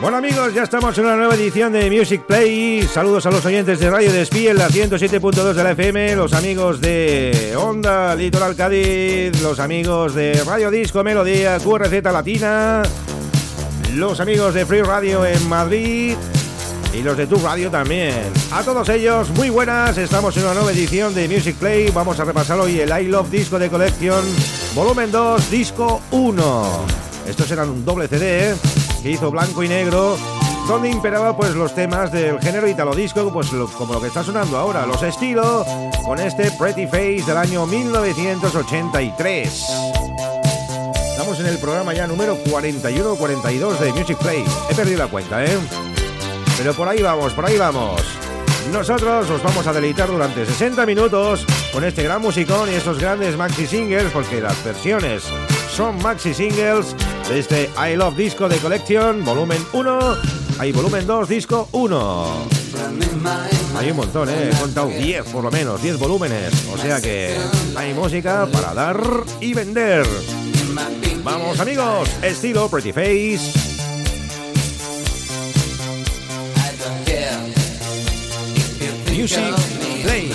Bueno amigos, ya estamos en una nueva edición de Music Play. Saludos a los oyentes de Radio Despiel, la 107.2 de la FM, los amigos de Onda Litoral Cádiz, los amigos de Radio Disco Melodía, QRZ Latina, los amigos de Free Radio en Madrid y los de Tu Radio también. A todos ellos, muy buenas, estamos en una nueva edición de Music Play. Vamos a repasar hoy el I Love Disco de Colección, volumen 2, disco 1. Estos eran un doble CD, ¿eh? Que hizo blanco y negro, donde imperaba pues los temas del género italo disco, pues como lo que está sonando ahora, los estilos, con este Pretty Face del año 1983. Estamos en el programa ya número 41 42 de Music Play. He perdido la cuenta, ¿eh? Pero por ahí vamos, por ahí vamos. Nosotros os vamos a deleitar durante 60 minutos con este gran musicón y estos grandes maxi singles, porque las versiones son maxi singles de este I Love Disco de Collection, volumen 1, hay volumen 2, disco 1. Hay un montón, ¿eh? he contado 10 por lo menos, 10 volúmenes, o sea que hay música para dar y vender. Vamos amigos, estilo Pretty Face. Music Play.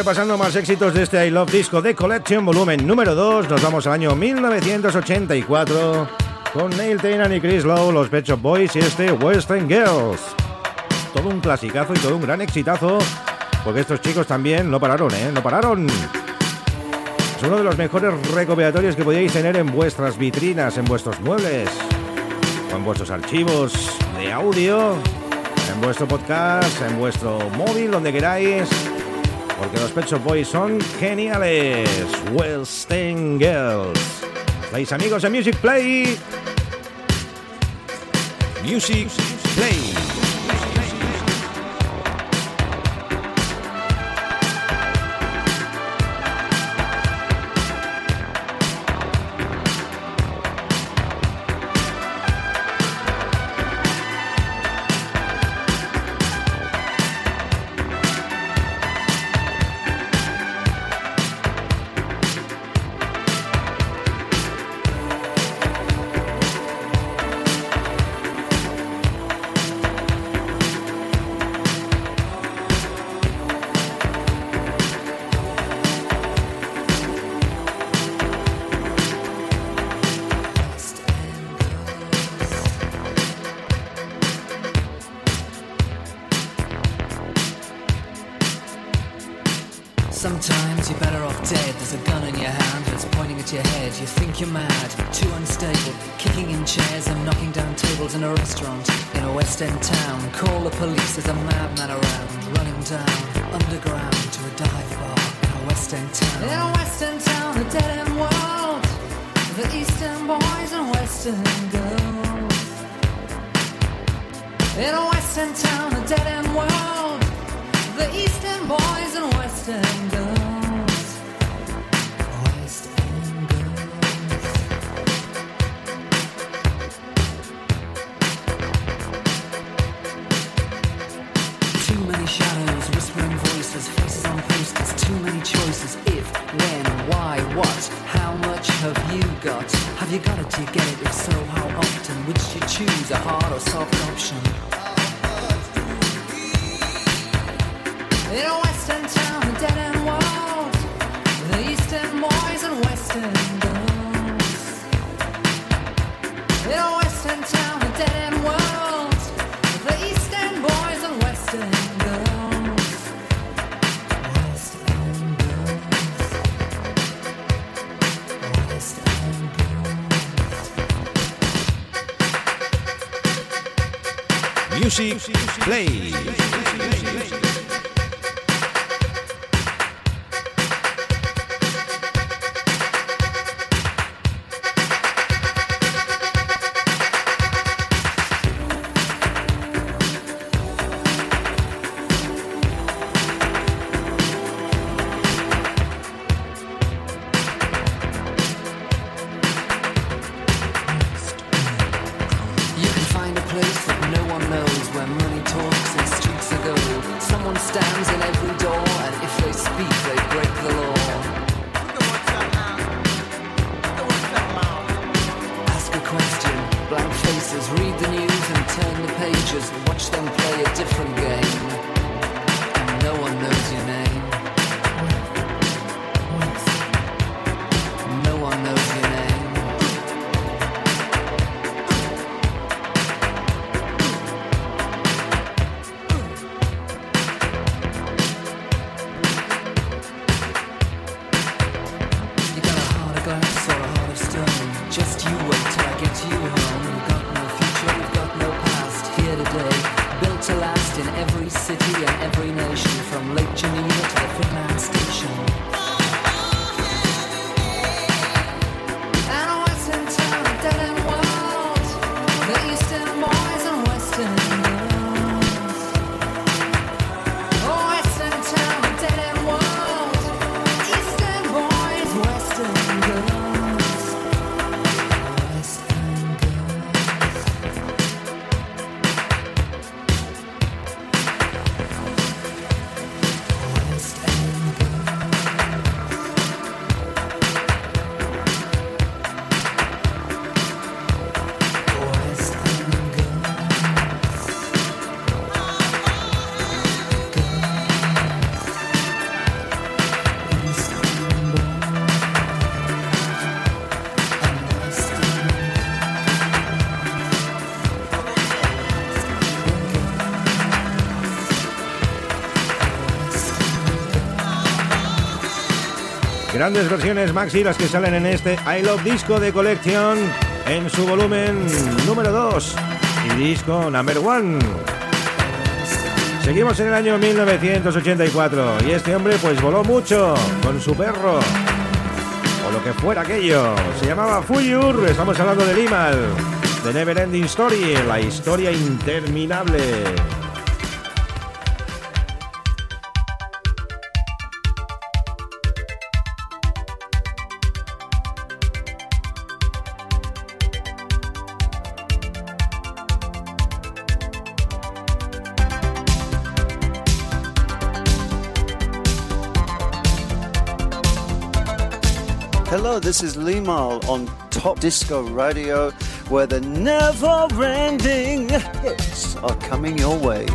repasando más éxitos de este I Love Disco de Collection, volumen número 2. Nos vamos al año 1984 con Neil Tainan y Chris Lowe, los Pet Shop Boys y este Western Girls. Todo un clasicazo y todo un gran exitazo, porque estos chicos también no pararon, ¿eh? No pararon. Es uno de los mejores recopilatorios que podíais tener en vuestras vitrinas, en vuestros muebles, o en vuestros archivos de audio, en vuestro podcast, en vuestro móvil, donde queráis porque los Pet Shop Boys son geniales. Well Girls. Estáis amigos de Music Play. Music Play. Music Play. Grandes versiones maxi las que salen en este I Love Disco de Collection en su volumen número 2 y disco number 1. Seguimos en el año 1984 y este hombre pues voló mucho con su perro o lo que fuera aquello. Se llamaba Fuyur, estamos hablando de Limal, de Never Ending Story, la historia interminable. Top Disco Radio, where the never ending hits are coming your way.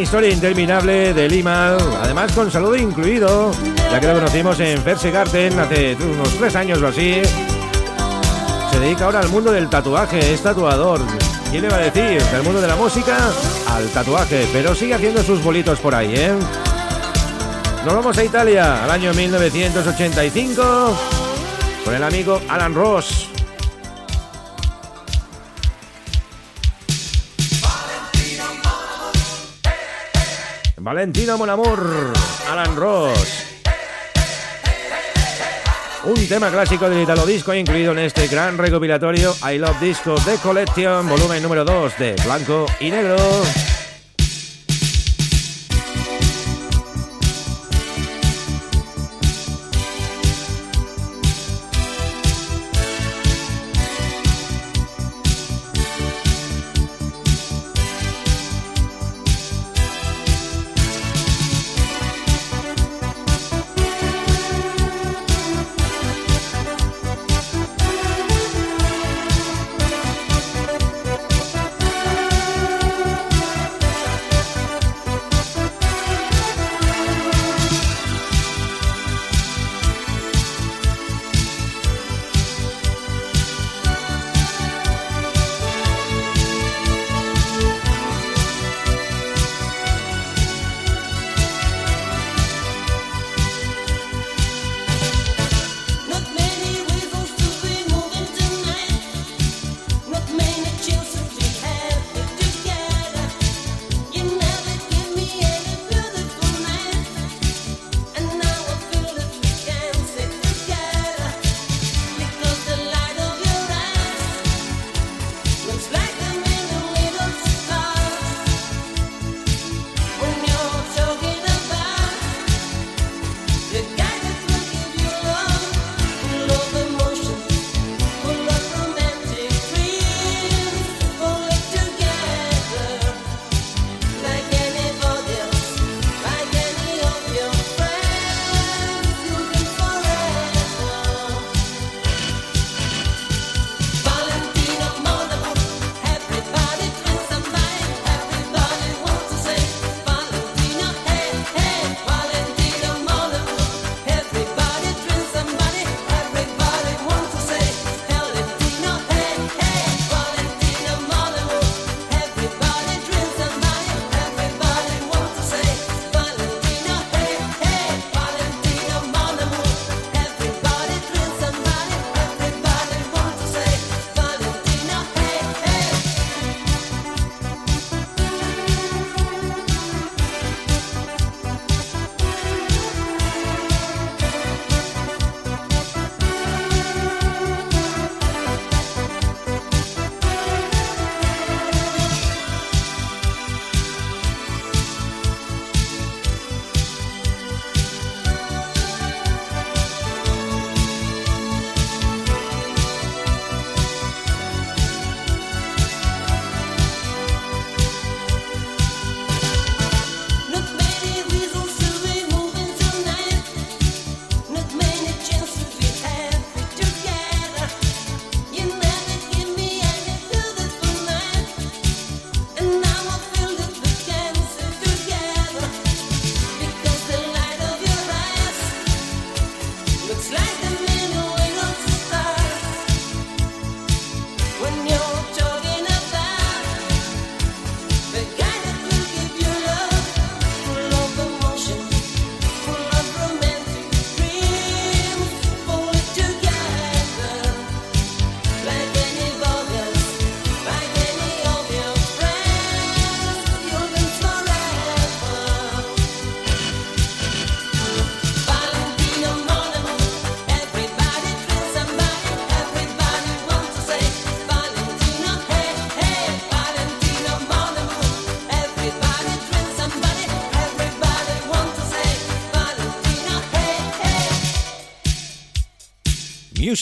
Historia interminable de Lima, además con saludo incluido, ya que lo conocimos en Percy Garten hace unos tres años o así. Se dedica ahora al mundo del tatuaje, es tatuador. ¿Quién le va a decir? Del mundo de la música al tatuaje, pero sigue haciendo sus bolitos por ahí, ¿eh? Nos vamos a Italia, al año 1985, con el amigo Alan Ross. Valentino Monamur, Alan Ross. Un tema clásico del Italo Disco incluido en este gran recopilatorio I Love Disco The Collection, volumen número 2 de Blanco y Negro.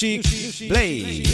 Music Play.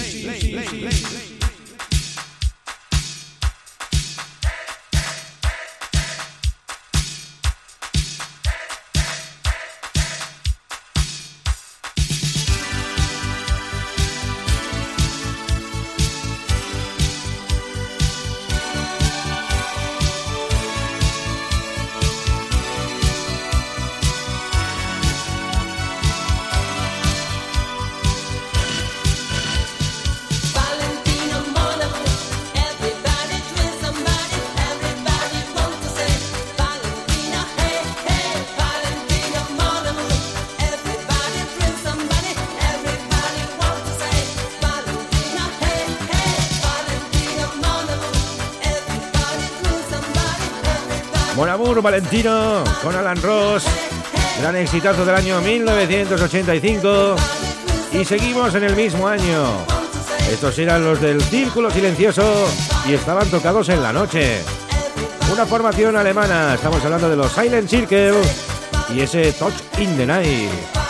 Mon Amour Valentino con Alan Ross, gran exitazo del año 1985. Y seguimos en el mismo año. Estos eran los del Círculo Silencioso y estaban tocados en la noche. Una formación alemana, estamos hablando de los Silent Circle y ese Touch in the Night.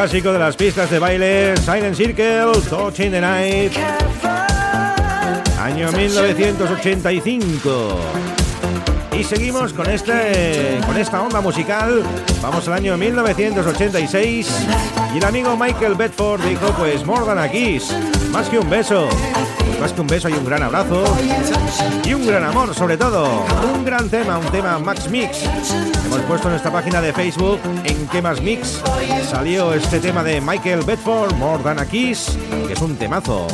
Clásico de las pistas de baile, Silent Circle, Touch in the Night. Año 1985. Y seguimos con, este, con esta onda musical. Vamos al año 1986. Y el amigo Michael Bedford dijo, pues More Than. Más que un beso. Más que un beso hay un gran abrazo. Y un gran amor sobre todo. Un gran tema, un tema Max Mix. Hemos puesto en nuestra página de Facebook en qué mix salió este tema de Michael Bedford, More Than a Kiss, que es un temazo.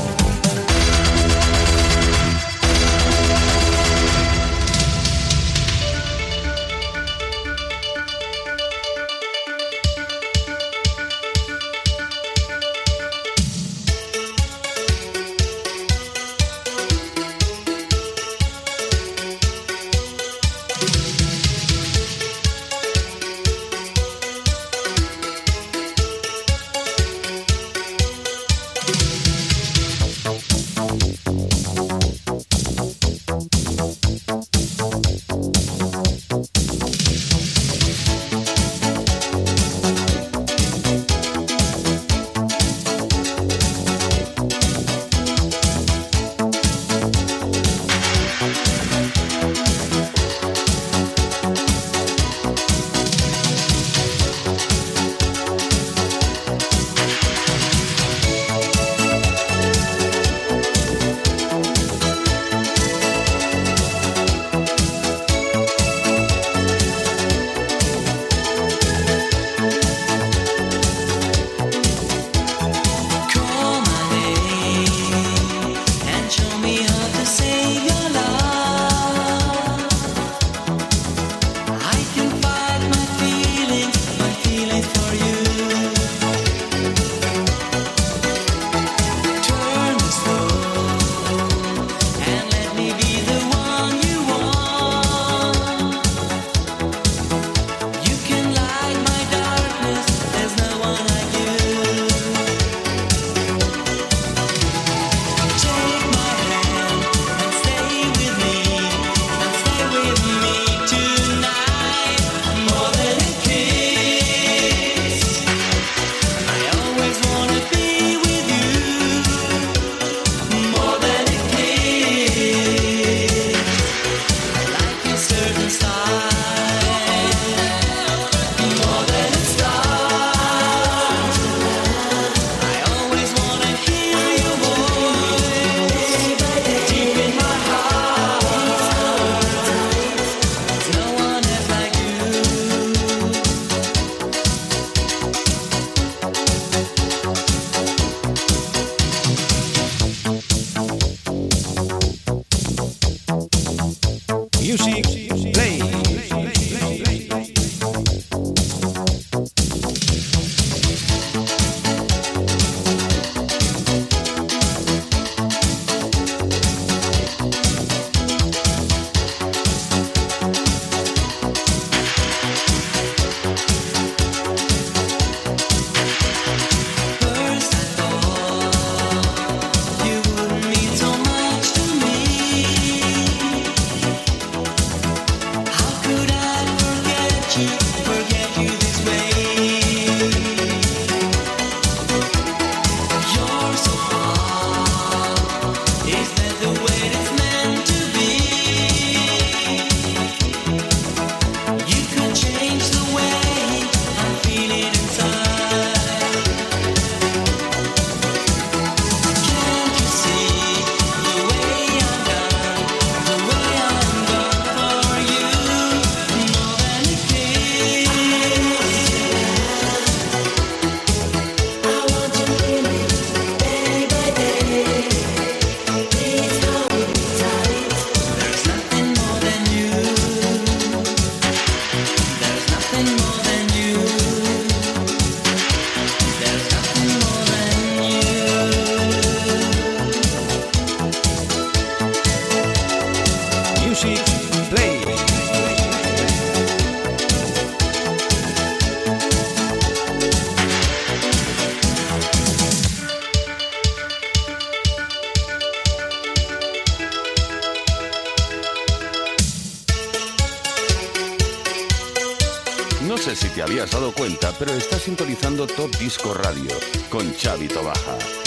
Top Disco Radio con Xavi Tobaja.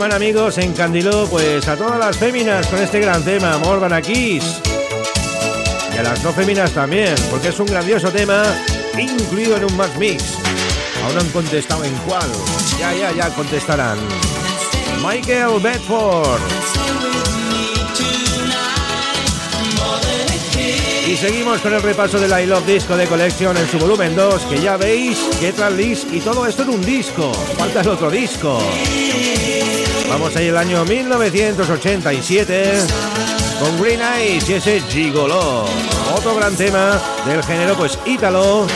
Alemán, amigos, encandiló pues a todas las féminas con este gran tema, Morgan Kiss. Y a las no féminas también, porque es un grandioso tema incluido en un Max Mix. Aún no han contestado en cuál. Ya, ya, ya contestarán. Michael Bedford. Y seguimos con el repaso de la I Love Disco de Collection en su volumen 2, que ya veis que list y todo esto en un disco. Falta el otro disco. Vamos ahí el año 1987 con Green Eyes y ese Gigolo. Otro gran tema del género pues ítalo.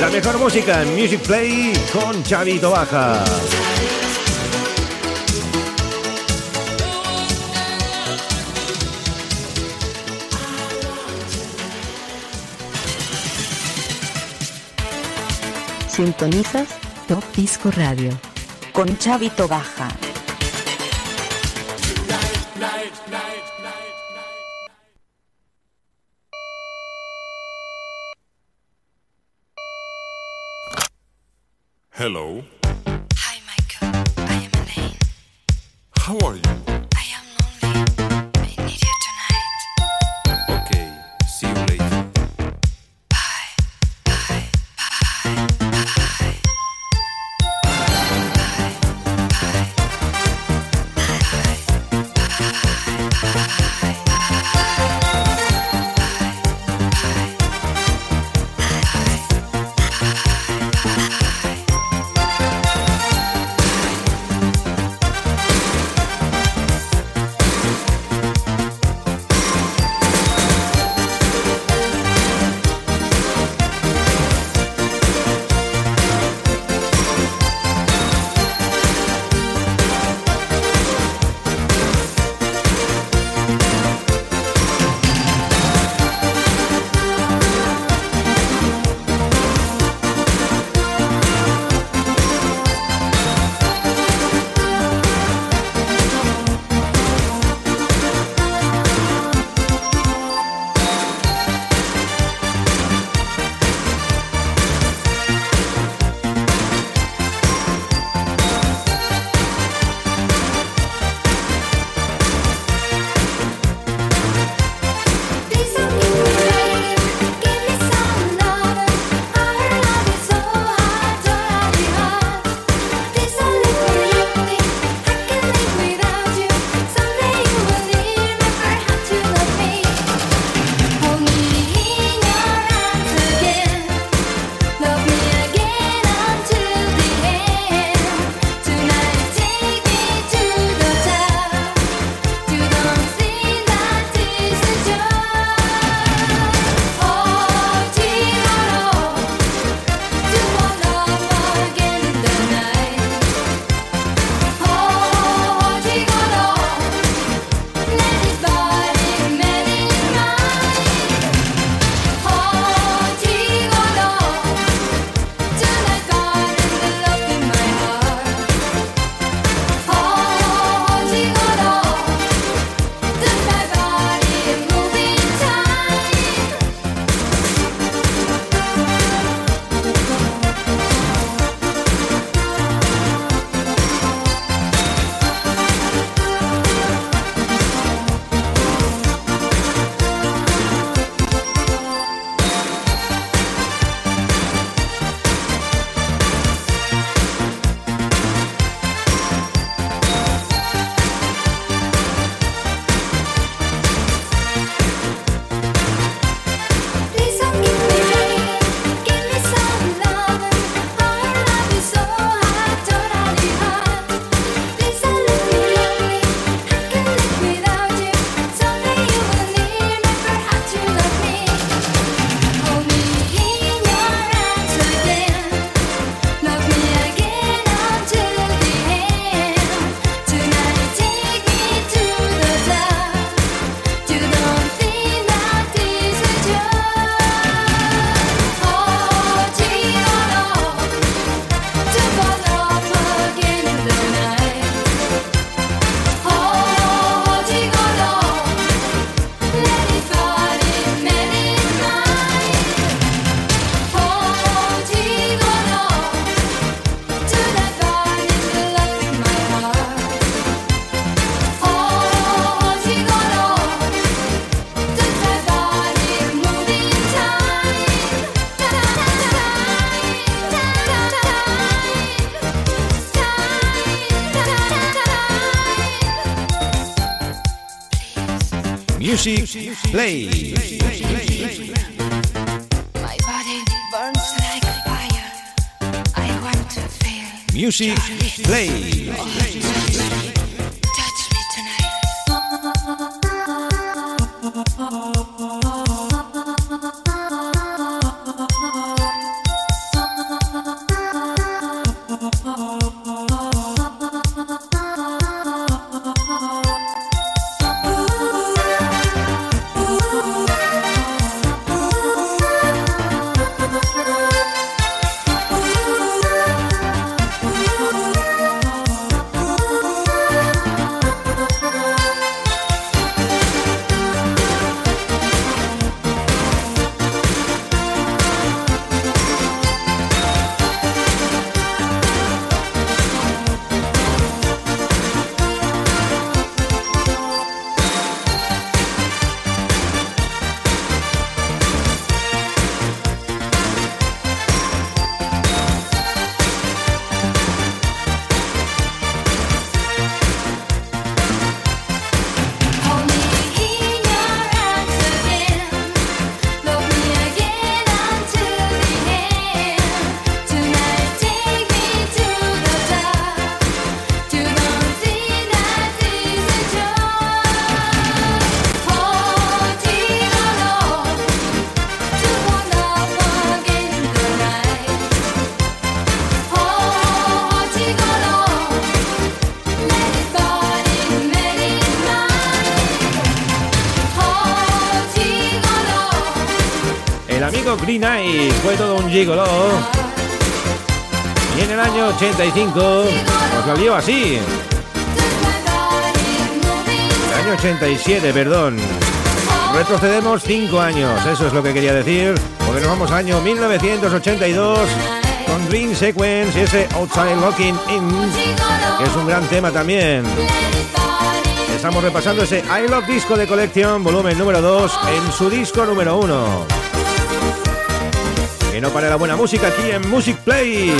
La mejor música en Music Play con Chavito Baja. Sintonizas Top Disco Radio con Chavito Baja. Hello. Hi, Michael. I am Elaine. How are you? Music Play. My body burns like fire. I want to feel. Music Play. Gigolo. Y en el año 85 pues lo lió así. El año 87, perdón. Retrocedemos 5 años, eso es lo que quería decir. Porque nos vamos al año 1982 con Green Sequence y ese Outside Looking In, que es un gran tema también. Estamos repasando ese I Love Disco de Collection, volumen número 2, en su disco número 1. Que no pare la buena música aquí en Music Play.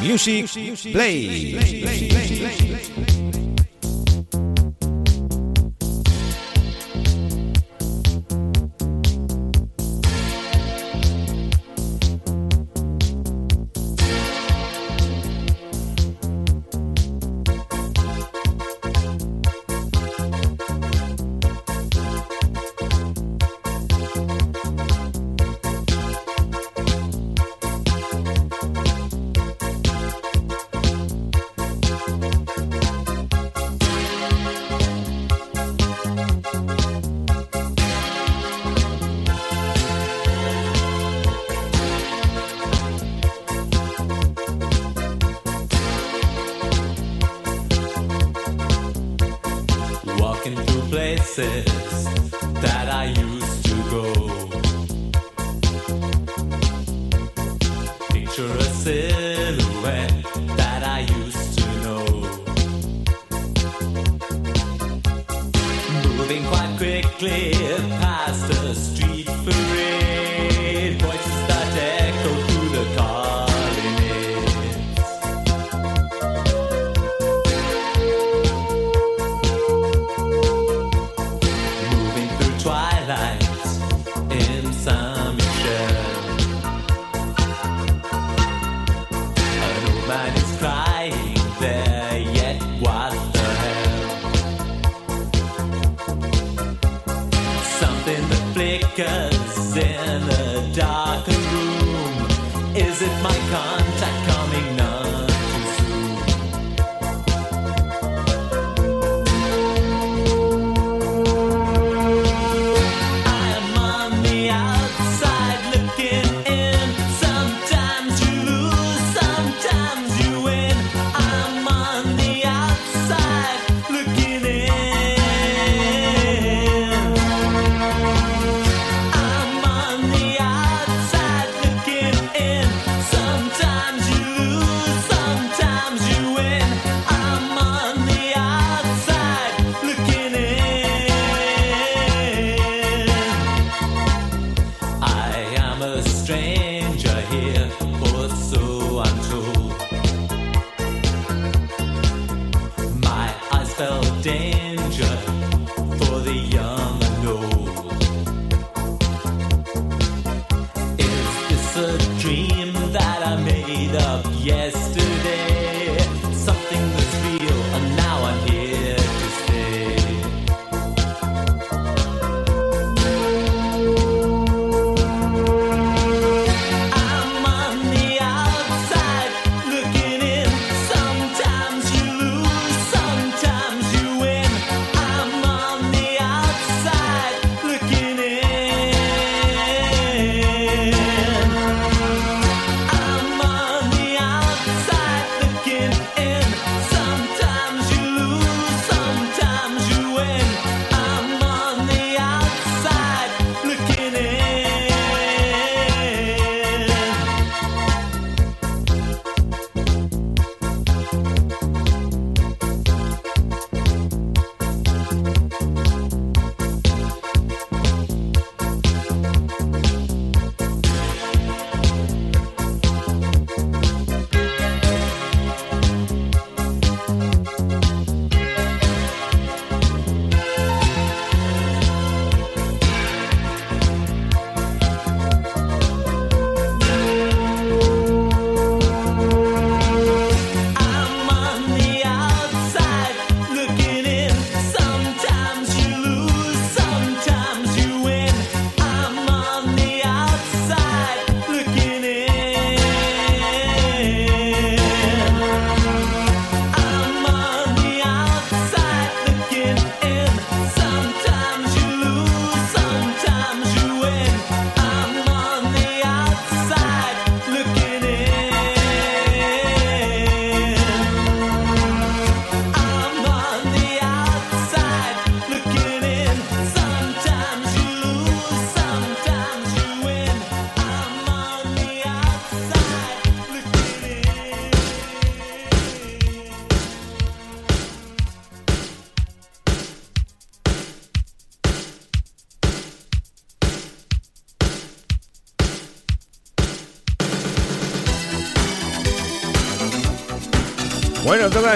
Music Play.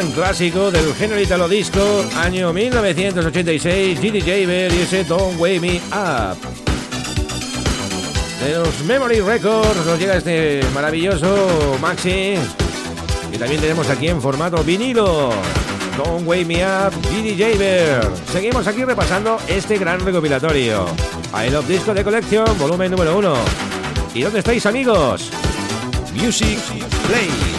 Un clásico del género italo disco, año 1986, GD Jaber y ese Don't Wake Me Up. De los Memory Records nos llega este maravilloso maxi y también tenemos aquí en formato vinilo. Don't Wake Me Up, GD Jaber. Seguimos aquí repasando este gran recopilatorio. I Love Disco de colección, volumen número 1. ¿Y dónde estáis amigos? Music Play.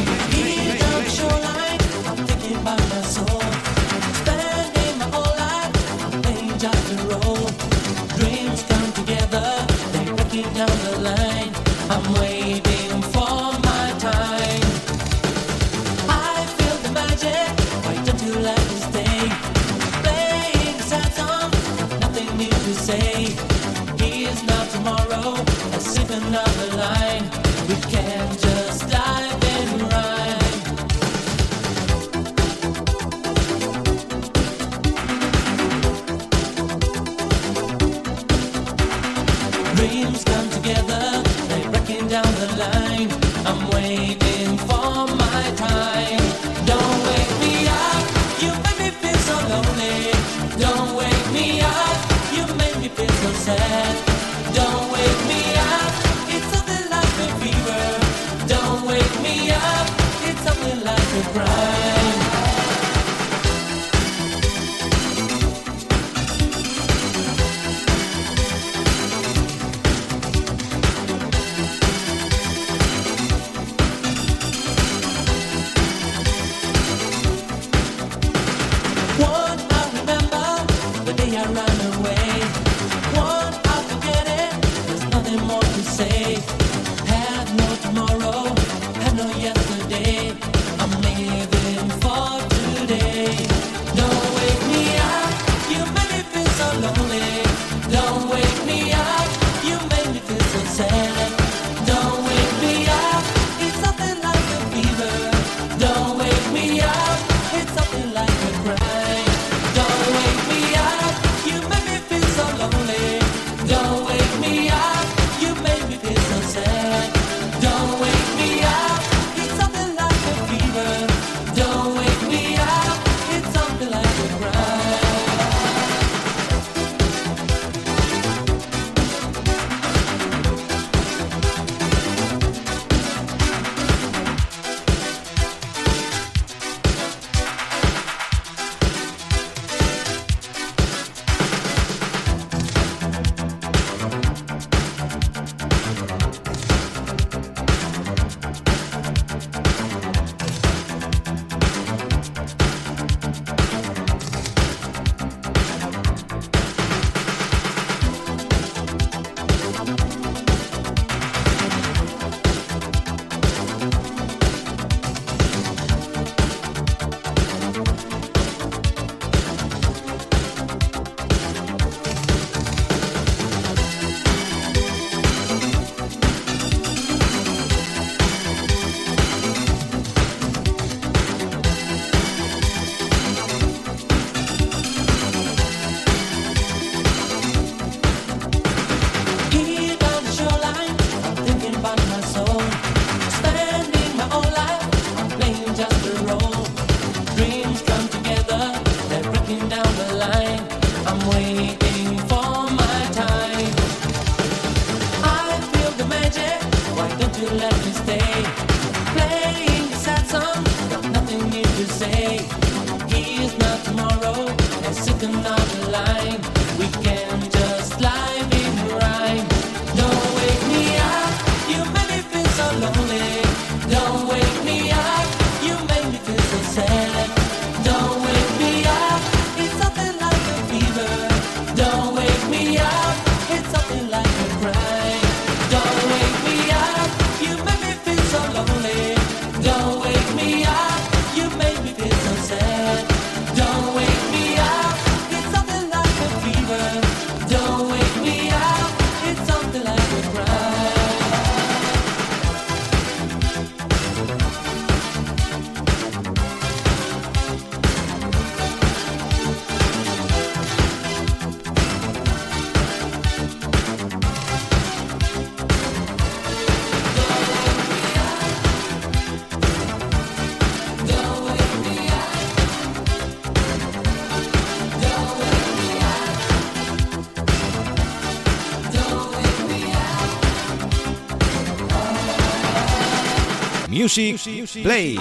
Music Play.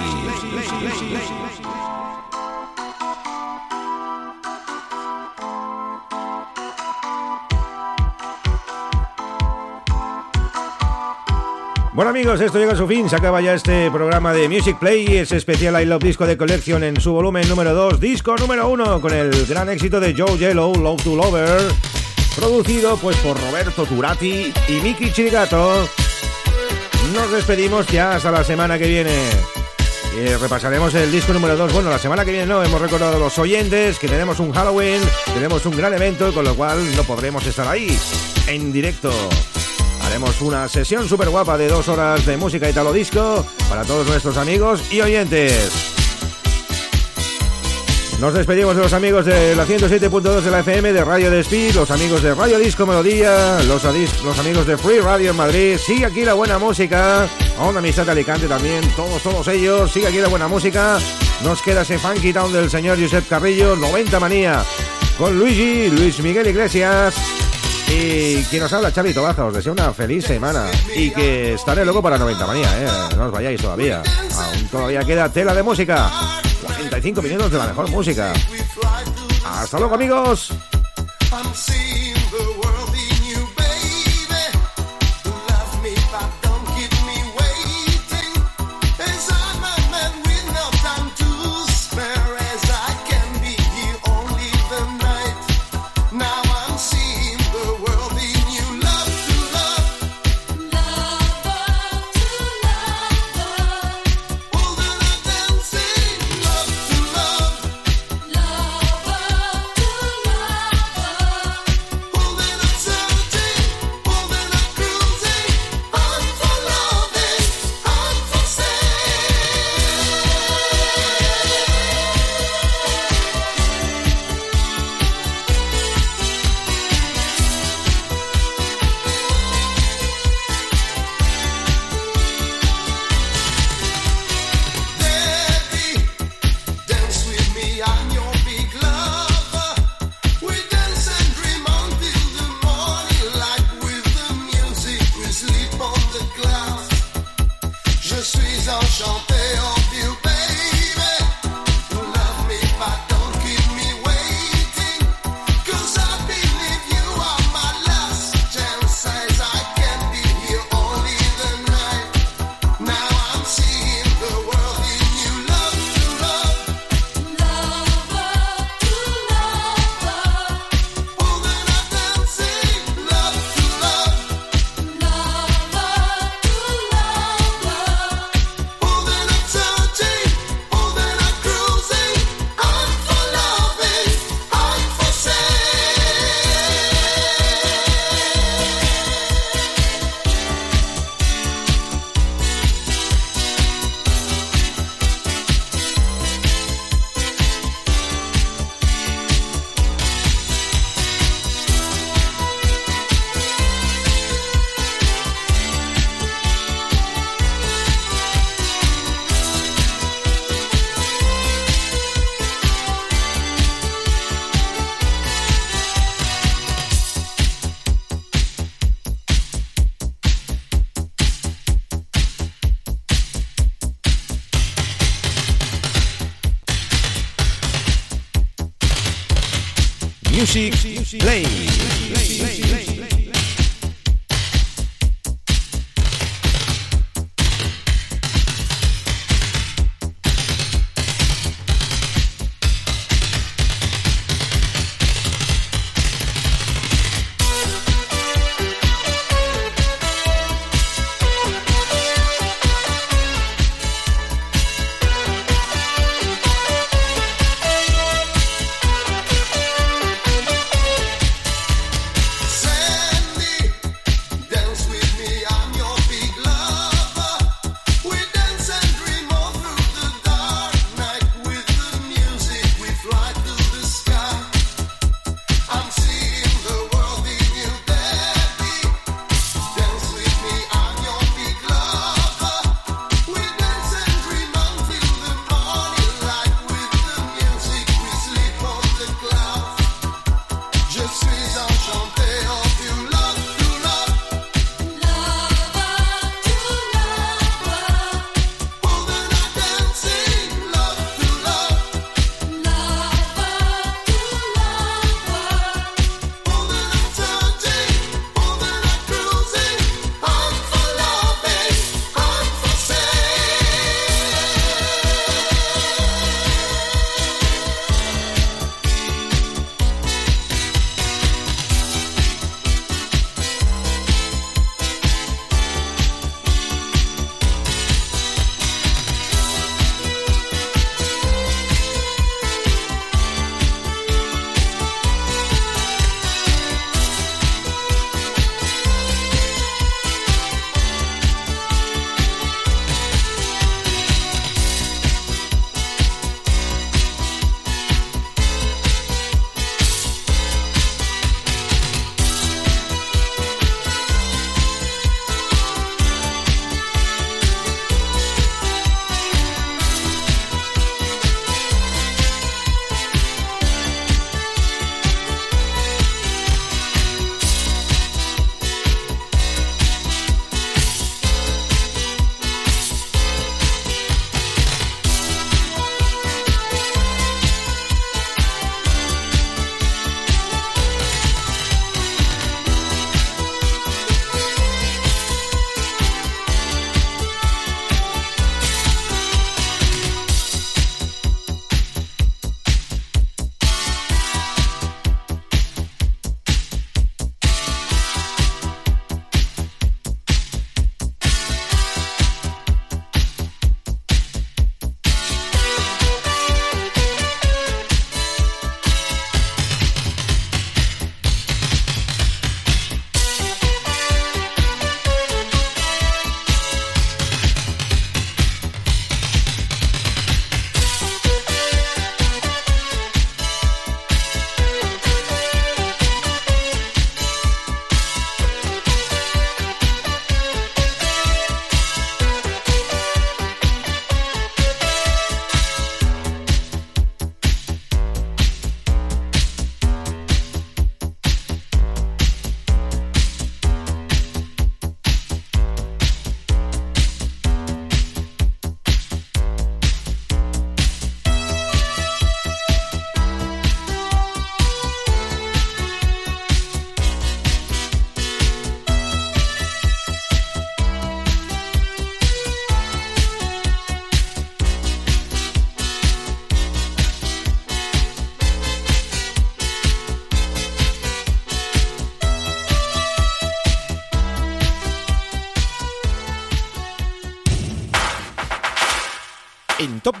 Bueno amigos, esto llega a su fin, se acaba ya este programa de Music Play, ese especial I Love Disco de Collection en su volumen número 2, disco número 1, con el gran éxito de Joe Yellow, Love to Lover, producido pues por Roberto Turati y Miki Chirigato. Nos despedimos ya hasta la semana que viene. Repasaremos el disco número 2. Bueno, la semana que viene no, hemos recordado a los oyentes que tenemos un Halloween, tenemos un gran evento, con lo cual no podremos estar ahí en directo. Haremos una sesión súper guapa de dos horas de música italo disco para todos nuestros amigos y oyentes. Nos despedimos de los amigos de la 107.2 de la FM, de Radio Despí, los amigos de Radio Disco Melodía, los, amigos de Free Radio en Madrid. Sigue aquí la buena música. A una amistad de Alicante también, todos, todos ellos. Sigue aquí la buena música. Nos queda ese Funky Town del señor Josep Carrillo, 90 Manía. Con Luigi, Luis Miguel Iglesias. Y quien nos habla, Chavito Baja, os deseo una feliz semana y que estaré loco para 90 manía, ¿eh? No os vayáis todavía. Aún todavía queda tela de música. 45 minutos de la mejor música. Hasta luego, amigos.